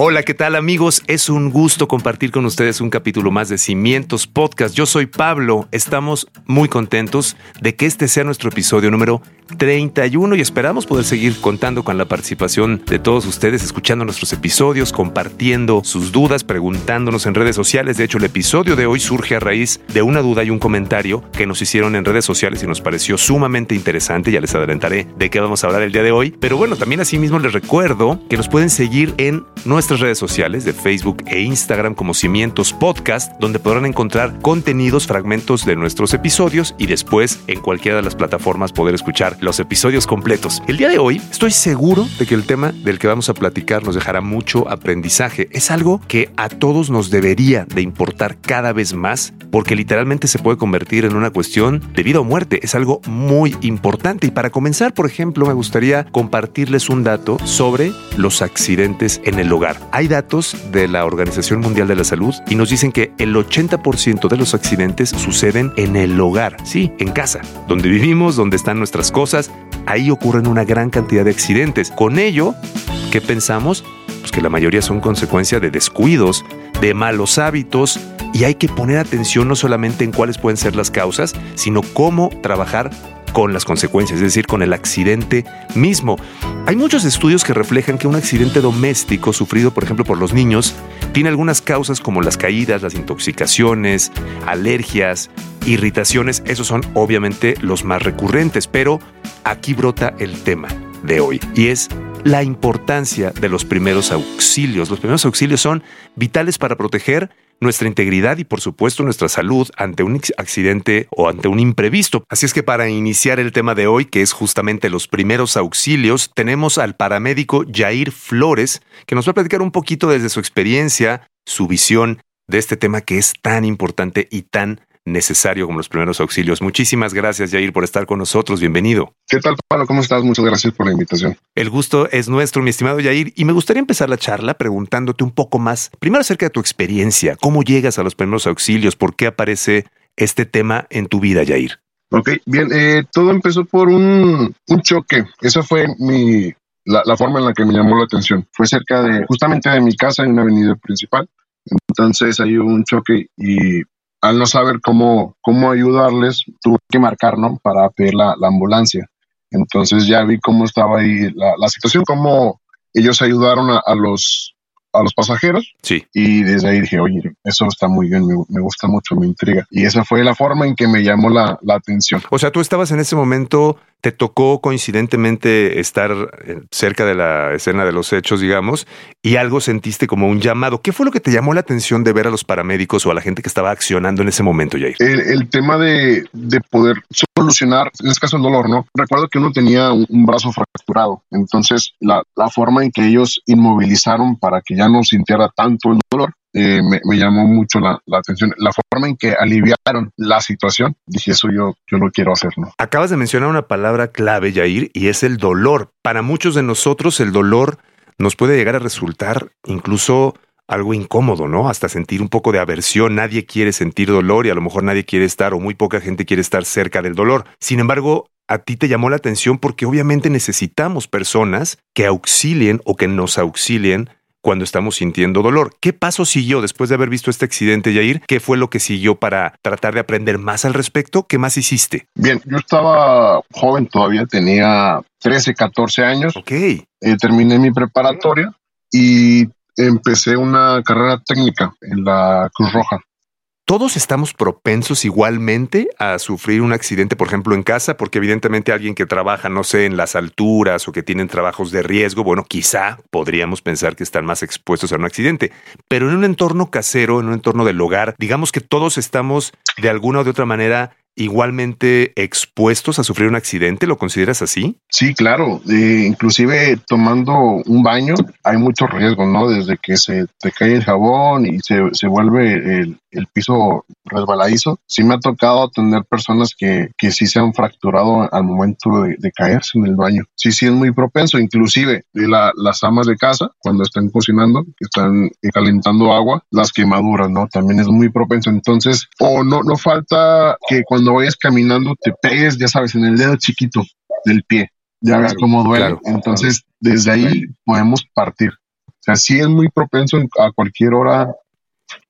Hola, ¿qué tal amigos? Es un gusto compartir con ustedes un capítulo más de Cimientos Podcast. Yo soy Pablo, estamos muy contentos de que este sea nuestro episodio número 31 y esperamos poder seguir contando con la participación de todos ustedes, escuchando nuestros episodios, compartiendo sus dudas, preguntándonos en redes sociales. De hecho, el episodio de hoy surge a raíz de una duda y un comentario que nos hicieron en redes sociales y nos pareció sumamente interesante. Ya les adelantaré de qué vamos a hablar el día de hoy. Pero bueno, también asimismo les recuerdo que nos pueden seguir en nuestras redes sociales de Facebook e Instagram como Cimientos Podcast, donde podrán encontrar contenidos, fragmentos de nuestros episodios y después en cualquiera de las plataformas poder escuchar los episodios completos. El día de hoy estoy seguro de que el tema del que vamos a platicar nos dejará mucho aprendizaje. Es algo que a todos nos debería de importar cada vez más porque literalmente se puede convertir en una cuestión de vida o muerte. Es algo muy importante y para comenzar, por ejemplo, me gustaría compartirles un dato sobre los accidentes en el hogar. Hay datos de la Organización Mundial de la Salud y nos dicen que el 80% de los accidentes suceden en el hogar, sí, en casa, donde vivimos, donde están nuestras cosas ahí ocurren una gran cantidad de accidentes. Con ello, ¿qué pensamos? Pues que la mayoría son consecuencia de descuidos, de malos hábitos, y hay que poner atención no solamente en cuáles pueden ser las causas, sino cómo trabajar con las consecuencias, es decir, con el accidente mismo. Hay muchos estudios que reflejan que un accidente doméstico sufrido, por ejemplo, por los niños, tiene algunas causas como las caídas, las intoxicaciones, alergias, irritaciones. Esos son obviamente los más recurrentes, pero aquí brota el tema de hoy y es la importancia de los primeros auxilios. Los primeros auxilios son vitales para proteger nuestra integridad y por supuesto nuestra salud ante un accidente o ante un imprevisto. Así es que para iniciar el tema de hoy, que es justamente los primeros auxilios, tenemos al paramédico Jair Flores, que nos va a platicar un poquito desde su experiencia, su visión de este tema que es tan importante y tan necesario como los primeros auxilios. Muchísimas gracias, Jair, por estar con nosotros. Bienvenido. ¿Qué tal, Pablo? ¿Cómo estás? Muchas gracias por la invitación. El gusto es nuestro, mi estimado Jair, y me gustaría empezar la charla preguntándote un poco más, primero acerca de tu experiencia, cómo llegas a los primeros auxilios, por qué aparece este tema en tu vida, Jair. Ok, bien, eh, todo empezó por un, un choque. Esa fue mi, la, la, forma en la que me llamó la atención. Fue cerca de, justamente de mi casa, en una avenida principal. Entonces hay un choque y al no saber cómo, cómo ayudarles, tuve que marcar, ¿no? Para pedir la, la ambulancia. Entonces ya vi cómo estaba ahí la, la situación, cómo ellos ayudaron a, a, los, a los pasajeros. Sí. Y desde ahí dije, oye, eso está muy bien, me, me, gusta mucho, me intriga. Y esa fue la forma en que me llamó la, la atención. O sea, tú estabas en ese momento te tocó coincidentemente estar eh, cerca de la escena de los hechos, digamos, y algo sentiste como un llamado. ¿Qué fue lo que te llamó la atención de ver a los paramédicos o a la gente que estaba accionando en ese momento, Jair? El, el tema de, de, poder solucionar, en este caso el dolor, ¿no? Recuerdo que uno tenía un, brazo fracturado, entonces la, la, forma en que ellos inmovilizaron para que ya no sintiera tanto el dolor eh, me, me, llamó mucho la, la, atención. La forma en que aliviaron la situación, dije, eso yo, yo lo quiero hacer, ¿no? Acabas de mencionar una palabra clave, Yair, y es el dolor. Para muchos de nosotros el dolor nos puede llegar a resultar incluso algo incómodo, ¿no? Hasta sentir un poco de aversión. Nadie quiere sentir dolor y a lo mejor nadie quiere estar o muy poca gente quiere estar cerca del dolor. Sin embargo, a ti te llamó la atención porque obviamente necesitamos personas que auxilien o que nos auxilien cuando estamos sintiendo dolor. ¿Qué paso siguió después de haber visto este accidente, Yair? ¿Qué fue lo que siguió para tratar de aprender más al respecto? ¿Qué más hiciste? Bien, yo estaba joven todavía, tenía 13, 14 años. Ok. Eh, terminé mi preparatoria y empecé una carrera técnica en la Cruz Roja. ¿Todos estamos propensos igualmente a sufrir un accidente, por ejemplo, en casa? Porque evidentemente alguien que trabaja, no sé, en las alturas o que tienen trabajos de riesgo, bueno, quizá podríamos pensar que están más expuestos a un accidente. Pero en un entorno casero, en un entorno del hogar, digamos que todos estamos de alguna o de otra manera igualmente expuestos a sufrir un accidente? ¿Lo consideras así? Sí, claro. Eh, inclusive tomando un baño hay mucho riesgo, ¿no? Desde que se te cae el jabón y se, se vuelve el, piso resbaladizo. Sí me ha tocado tener personas que, que sí se han fracturado al momento de, caerse en el baño. Sí, sí es muy propenso. Inclusive la, las amas de casa, cuando están cocinando, que están calentando agua, las quemaduras, ¿no? También es muy propenso. Entonces, o no, no falta que cuando vayas caminando te pegues, ya sabes, en el dedo chiquito del pie. Ya ves cómo duele. Entonces, desde ahí podemos partir. O sea, sí es muy propenso a cualquier hora,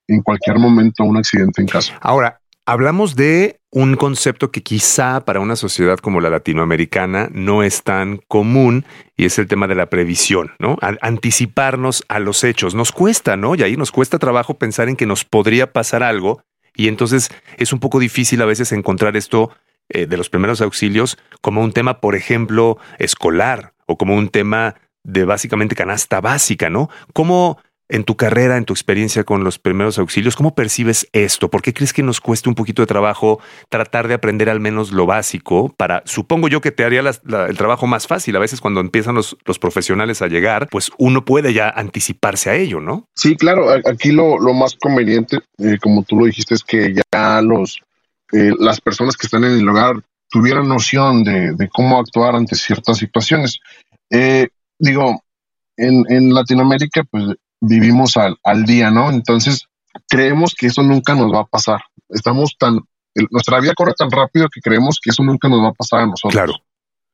en cualquier momento, un accidente en casa. Ahora, hablamos de un concepto que quizá para una sociedad como la latinoamericana no es tan común y es el tema de la previsión, ¿no? anticiparnos a los hechos. Nos cuesta, ¿no? Y ahí nos cuesta trabajo pensar en que nos podría pasar algo y entonces es un poco difícil a veces encontrar esto eh, de los primeros auxilios como un tema, por ejemplo, escolar o como un tema de básicamente canasta básica, ¿no? ¿Cómo en tu carrera, en tu experiencia con los primeros auxilios, cómo percibes esto? ¿Por qué crees que nos cuesta un poquito de trabajo tratar de aprender al menos lo básico para, supongo yo que te haría el trabajo más fácil. A veces cuando empiezan los, los, profesionales a llegar, pues uno puede ya anticiparse a ello, ¿no? Sí, claro. Aquí lo, más conveniente, eh, como tú lo dijiste, es que ya los, eh, las personas que están en el hogar tuvieran noción de, cómo actuar ante ciertas situaciones. Eh, digo, en Latinoamérica, pues vivimos al, al día, ¿no? Entonces, creemos que eso nunca nos va a pasar. Estamos tan, nuestra vida corre tan rápido que creemos que eso nunca nos va a pasar a nosotros. Claro.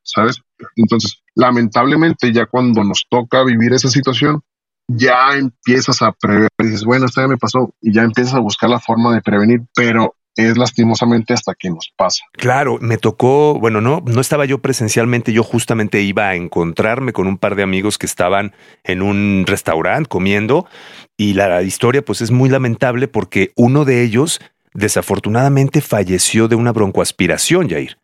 ¿Sabes? Entonces, lamentablemente, ya cuando nos toca vivir esa situación, ya empiezas a prever, dices, bueno, esto ya me pasó, y ya empiezas a buscar la forma de prevenir, pero es lastimosamente hasta que nos pasa. Claro, me tocó, bueno, no, no estaba yo presencialmente, yo justamente iba a encontrarme con un par de amigos que estaban en un restaurante comiendo y la historia pues es muy lamentable porque uno de ellos desafortunadamente falleció de una broncoaspiración, Jair.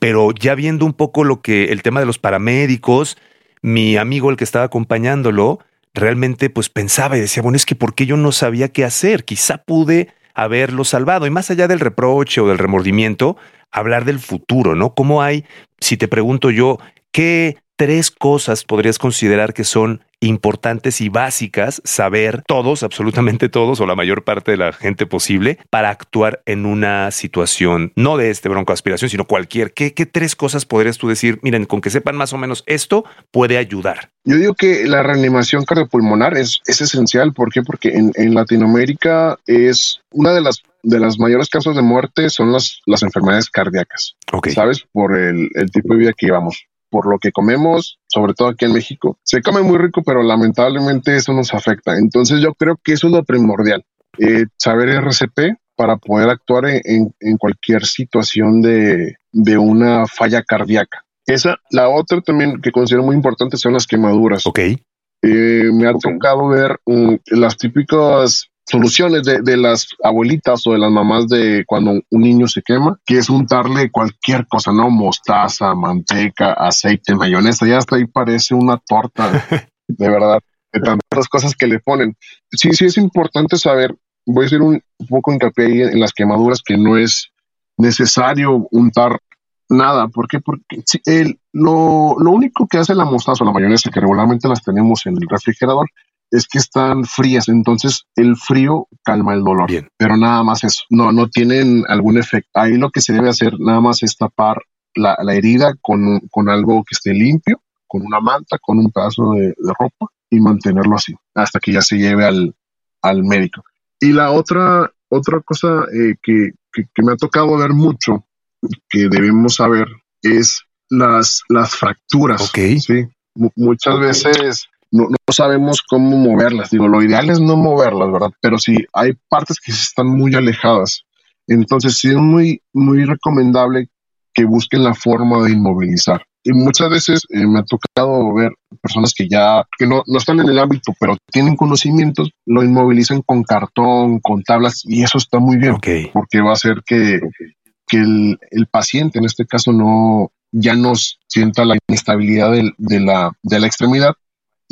Pero ya viendo un poco lo que el tema de los paramédicos, mi amigo el que estaba acompañándolo, realmente pues pensaba y decía, bueno, es que ¿por qué yo no sabía qué hacer? Quizá pude haberlo salvado. Y más allá del reproche o del remordimiento, hablar del futuro, ¿no? ¿Cómo hay, si te pregunto yo, qué tres cosas podrías considerar que son importantes y básicas saber todos, absolutamente todos o la mayor parte de la gente posible para actuar en una situación no de este broncoaspiración, sino cualquier. ¿Qué, ¿Qué, tres cosas podrías tú decir? Miren, con que sepan más o menos esto puede ayudar. Yo digo que la reanimación cardiopulmonar es, es esencial. ¿Por qué? Porque en, en Latinoamérica es una de las de las mayores causas de muerte son las, las enfermedades cardíacas. Okay. ¿Sabes? Por el, el tipo de vida que llevamos por lo que comemos, sobre todo aquí en México. Se come muy rico, pero lamentablemente eso nos afecta. Entonces yo creo que eso es lo primordial, eh, saber RCP para poder actuar en, en cualquier situación de, de, una falla cardíaca. Esa, la otra también que considero muy importante son las quemaduras. Ok. Eh, me ha tocado ver um, las típicas soluciones de, de, las abuelitas o de las mamás de cuando un niño se quema, que es untarle cualquier cosa, ¿no? Mostaza, manteca, aceite, mayonesa, ya hasta ahí parece una torta, de verdad, de tantas cosas que le ponen. Sí, sí es importante saber, voy a hacer un poco hincapié ahí en las quemaduras, que no es necesario untar nada. ¿Por qué? Porque el, lo, lo único que hace la mostaza o la mayonesa, que regularmente las tenemos en el refrigerador, es que están frías, entonces el frío calma el dolor. Bien. Pero nada más eso, no, no tienen algún efecto. Ahí lo que se debe hacer nada más es tapar la, la herida con, con, algo que esté limpio, con una manta, con un pedazo de, de ropa y mantenerlo así hasta que ya se lleve al, al médico. Y la otra, otra cosa eh, que, que, que me ha tocado ver mucho, que debemos saber, es las, las fracturas. Okay. Sí, M muchas veces no, no, sabemos cómo moverlas. Digo, lo ideal es no moverlas, ¿verdad? Pero sí hay partes que están muy alejadas. Entonces sí es muy, muy recomendable que busquen la forma de inmovilizar. Y muchas veces eh, me ha tocado ver personas que ya, que no, no están en el ámbito, pero tienen conocimientos, lo inmovilizan con cartón, con tablas, y eso está muy bien, okay. porque va a hacer que, que el, el paciente, en este caso, no, ya no sienta la inestabilidad de, de, la, de la extremidad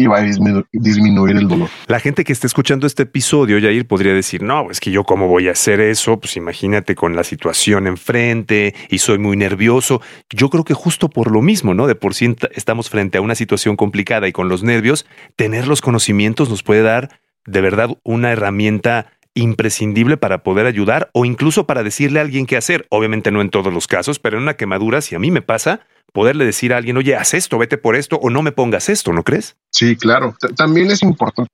y va a disminuir el dolor. La gente que está escuchando este episodio, Yair, podría decir, no, es que yo cómo voy a hacer eso, pues imagínate con la situación enfrente y soy muy nervioso. Yo creo que justo por lo mismo, ¿no? De por sí estamos frente a una situación complicada y con los nervios, tener los conocimientos nos puede dar de verdad una herramienta imprescindible para poder ayudar o incluso para decirle a alguien qué hacer. Obviamente no en todos los casos, pero en una quemadura, si a mí me pasa, poderle decir a alguien, oye, haz esto, vete por esto o no me pongas esto, ¿no crees? Sí, claro. también es importante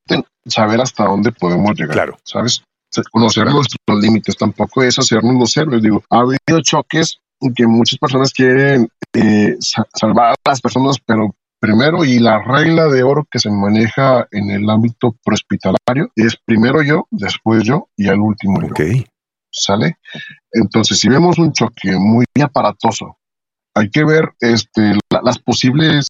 saber hasta dónde podemos llegar. Claro. ¿Sabes? Conocer nuestros límites tampoco es hacernos los héroes. Digo, ha habido choques en que muchas personas quieren eh, salvar a las personas, pero primero y la regla de oro que se maneja en el ámbito prehospitalario es primero yo, después yo y al último yo. ¿Sale? Entonces, si vemos un choque muy aparatoso, hay que ver este, las posibles...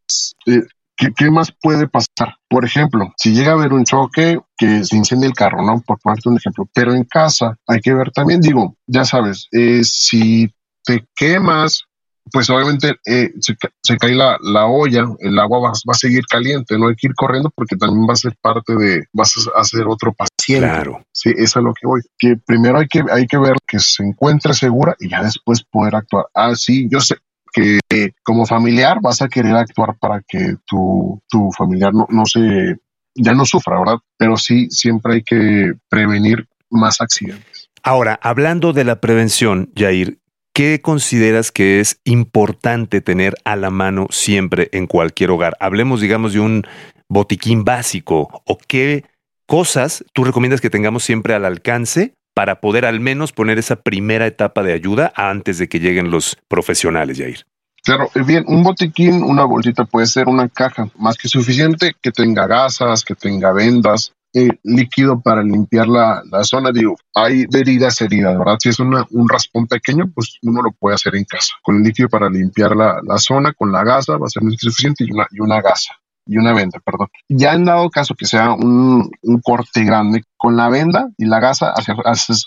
Eh, ¿qué, más puede pasar? Por ejemplo, si llega a haber un choque que se incende el carro, ¿no? Por ponerte un ejemplo. Pero en casa hay que ver también, digo, ya sabes, eh, si te quemas pues obviamente eh, se, cae la, la, olla, el agua va, va, a seguir caliente, no hay que ir corriendo porque también va a ser parte de, vas a ser otro paciente. Claro. Sí, eso es lo que voy. Que primero hay que, hay que ver que se encuentre segura y ya después poder actuar. Ah, sí, yo sé que como familiar vas a querer actuar para que tu, tu familiar no, no se, ya no sufra, ¿verdad? Pero sí, siempre hay que prevenir más accidentes. Ahora, hablando de la prevención, Jair, ¿Qué consideras que es importante tener a la mano siempre en cualquier hogar? Hablemos, digamos, de un botiquín básico o qué cosas tú recomiendas que tengamos siempre al alcance para poder al menos poner esa primera etapa de ayuda antes de que lleguen los profesionales, Jair. Claro, eh, bien, un botiquín, una bolsita puede ser una caja más que suficiente que tenga gasas, que tenga vendas, eh, líquido para limpiar la, la, zona. Digo, hay heridas, heridas, ¿verdad? Si es una, un raspón pequeño, pues uno lo puede hacer en casa. Con el líquido para limpiar la, la zona, con la gasa, va a ser suficiente y una, y una gasa y una venda, perdón. Ya en dado caso que sea un, un corte grande, con la venda y la gasa hacer,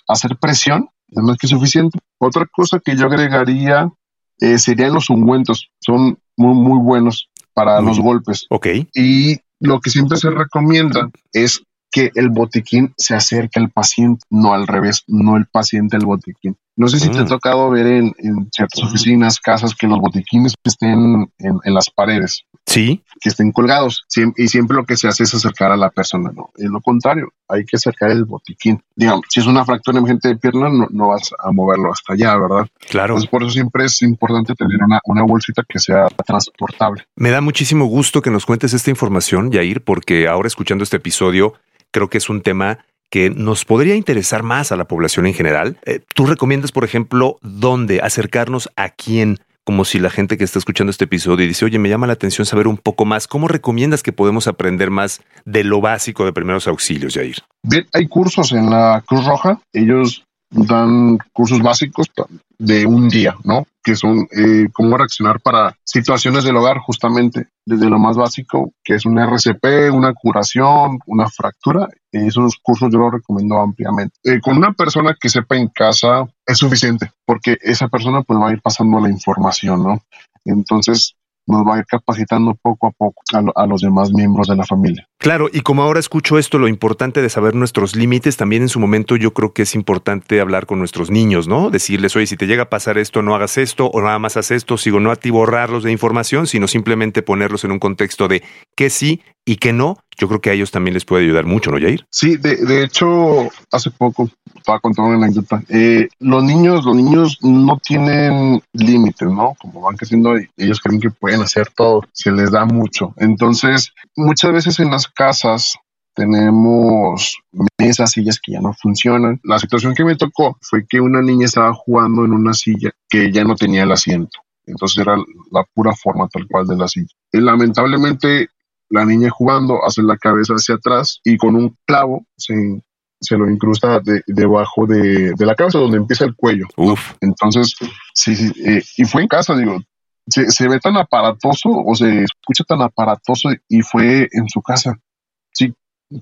hacer, presión es más que suficiente. Otra cosa que yo agregaría eh, serían los ungüentos. Son muy, muy buenos para los golpes. Ok. Y lo que siempre se recomienda es que el botiquín se acerque al paciente, no al revés, no el paciente al botiquín. No sé si te ha mm. tocado ver en, ciertas oficinas, casas, que los botiquines estén en, las paredes. Sí. Que estén colgados. y siempre lo que se hace es acercar a la persona, ¿no? Es lo contrario, hay que acercar el botiquín. Digamos, si es una fractura emergente de pierna, no, vas a moverlo hasta allá, ¿verdad? Claro. Entonces, por eso siempre es importante tener una, una bolsita que sea transportable. Me da muchísimo gusto que nos cuentes esta información, Yair, porque ahora escuchando este episodio, creo que es un tema que nos podría interesar más a la población en general. Eh, ¿Tú recomiendas, por ejemplo, dónde acercarnos a quién? Como si la gente que está escuchando este episodio y dice, oye, me llama la atención saber un poco más. ¿Cómo recomiendas que podemos aprender más de lo básico de primeros auxilios, Jair? Bien, hay cursos en la Cruz Roja. Ellos dan cursos básicos de un día, ¿no? Que son eh, cómo reaccionar para situaciones del hogar, justamente, desde lo más básico, que es un RCP, una curación, una fractura. Esos cursos yo los recomiendo ampliamente. Eh, con una persona que sepa en casa es suficiente, porque esa persona pues va a ir pasando la información, ¿no? Entonces, nos va a ir capacitando poco a poco a, los demás miembros de la familia. Claro, y como ahora escucho esto, lo importante de saber nuestros límites, también en su momento yo creo que es importante hablar con nuestros niños, ¿no? Decirles, oye, si te llega a pasar esto, no hagas esto, o nada más haz esto, sigo no borrarlos de información, sino simplemente ponerlos en un contexto de qué sí y qué no, yo creo que a ellos también les puede ayudar mucho, ¿no, Jair? Sí, de, de hecho, hace poco estaba contando una anécdota. Eh, los niños, los niños no tienen límites, ¿no? Como van creciendo, ellos creen que pueden hacer todo, se les da mucho. Entonces, muchas veces en las casas tenemos mesas, sillas que ya no funcionan. La situación que me tocó fue que una niña estaba jugando en una silla que ya no tenía el asiento. Entonces era la pura forma tal cual de la silla. Y lamentablemente la niña jugando hace la cabeza hacia atrás y con un clavo se, se lo incrusta debajo de, la cabeza donde empieza el cuello. Uf. Entonces, sí, sí eh, y fue en casa, digo, se, ve tan aparatoso o se escucha tan aparatoso y fue en su casa. Sí,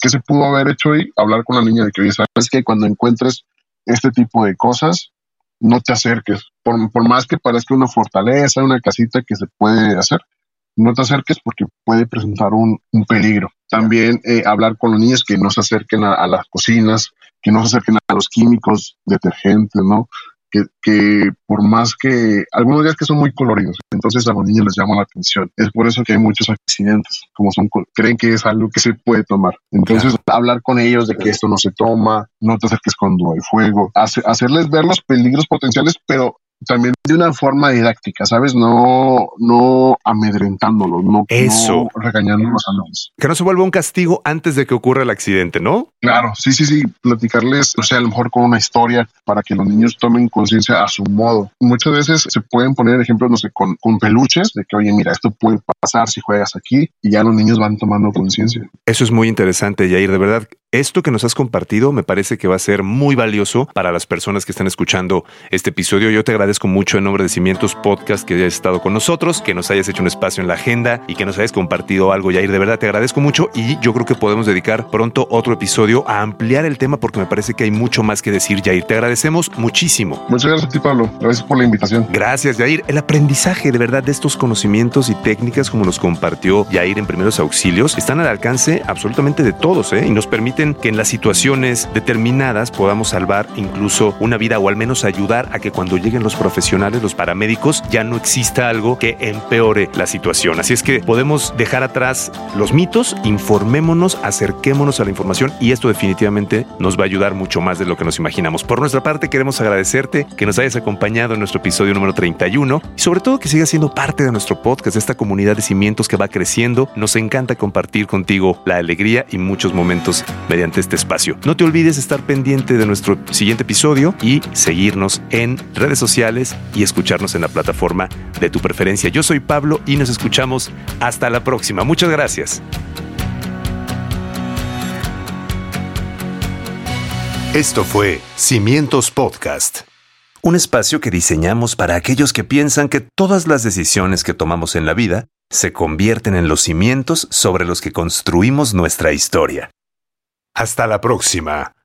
¿qué se pudo haber hecho ahí? Hablar con la niña de que, oye, sabes que cuando encuentres este tipo de cosas, no te acerques. Por, por más que parezca una fortaleza, una casita que se puede hacer, no te acerques porque puede presentar un, peligro. También eh, hablar con los niños que no se acerquen a, a, las cocinas, que no se acerquen a los químicos, detergentes, ¿no? Que, por más que algunos días que son muy coloridos, entonces a los niños les llama la atención. Es por eso que hay muchos accidentes, como son, creen que es algo que se puede tomar. Entonces, hablar con ellos de que esto no se toma, no te acerques cuando hay fuego, hacerles ver los peligros potenciales, pero también de una forma didáctica, ¿sabes? No, no amedrentándolos, no, Eso. no regañándolos a los. Que no se vuelva un castigo antes de que ocurra el accidente, ¿no? Claro, sí, sí, sí. Platicarles, o sea, a lo mejor con una historia para que los niños tomen conciencia a su modo. Muchas veces se pueden poner ejemplos, no sé, con, con peluches de que, oye, mira, esto puede pasar si juegas aquí y ya los niños van tomando conciencia. Eso es muy interesante, Yair. De verdad, esto que nos has compartido me parece que va a ser muy valioso para las personas que están escuchando este episodio. Yo te agradezco mucho en nombre de Cimientos Podcast que hayas estado con nosotros, que nos hayas hecho un espacio en la agenda y que nos hayas compartido algo, Yair. De verdad te agradezco mucho y yo creo que podemos dedicar pronto otro episodio a ampliar el tema porque me parece que hay mucho más que decir, Yair. Te agradecemos muchísimo. Muchas gracias a ti, Pablo. Gracias por la invitación. Gracias, Yair. El aprendizaje de verdad de estos conocimientos y técnicas como nos compartió Yair en primeros auxilios están al alcance absolutamente de todos ¿eh? y nos permiten que en las situaciones determinadas podamos salvar incluso una vida o al menos ayudar a que cuando lleguen los profesionales, los paramédicos, ya no exista algo que empeore la situación. Así es que podemos dejar atrás los mitos, informémonos, acerquémonos a la información y esto definitivamente nos va a ayudar mucho más de lo que nos imaginamos. Por nuestra parte, queremos agradecerte que nos hayas acompañado en nuestro episodio número 31 y sobre todo que sigas siendo parte de nuestro podcast, de esta comunidad de cimientos que va creciendo. Nos encanta compartir contigo la alegría y muchos momentos mediante este espacio. No te olvides estar pendiente de nuestro siguiente episodio y seguirnos en redes sociales y escucharnos en la plataforma de tu preferencia. Yo soy Pablo y nos escuchamos hasta la próxima. Muchas gracias. Esto fue Cimientos Podcast. Un espacio que diseñamos para aquellos que piensan que todas las decisiones que tomamos en la vida se convierten en los cimientos sobre los que construimos nuestra historia. Hasta la próxima.